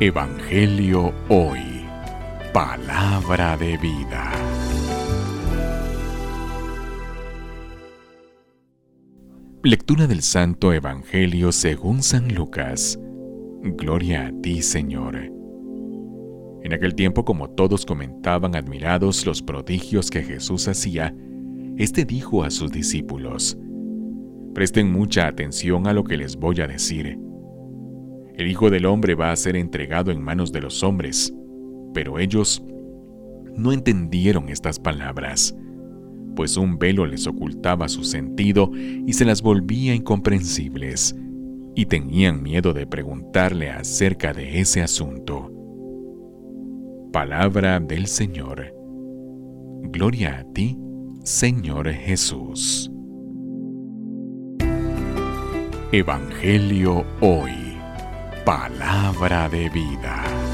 Evangelio Hoy. Palabra de vida. Lectura del Santo Evangelio según San Lucas. Gloria a ti, Señor. En aquel tiempo, como todos comentaban admirados los prodigios que Jesús hacía, éste dijo a sus discípulos, Presten mucha atención a lo que les voy a decir el Hijo del Hombre va a ser entregado en manos de los hombres. Pero ellos no entendieron estas palabras, pues un velo les ocultaba su sentido y se las volvía incomprensibles, y tenían miedo de preguntarle acerca de ese asunto. Palabra del Señor. Gloria a ti, Señor Jesús. Evangelio hoy. Palabra de vida.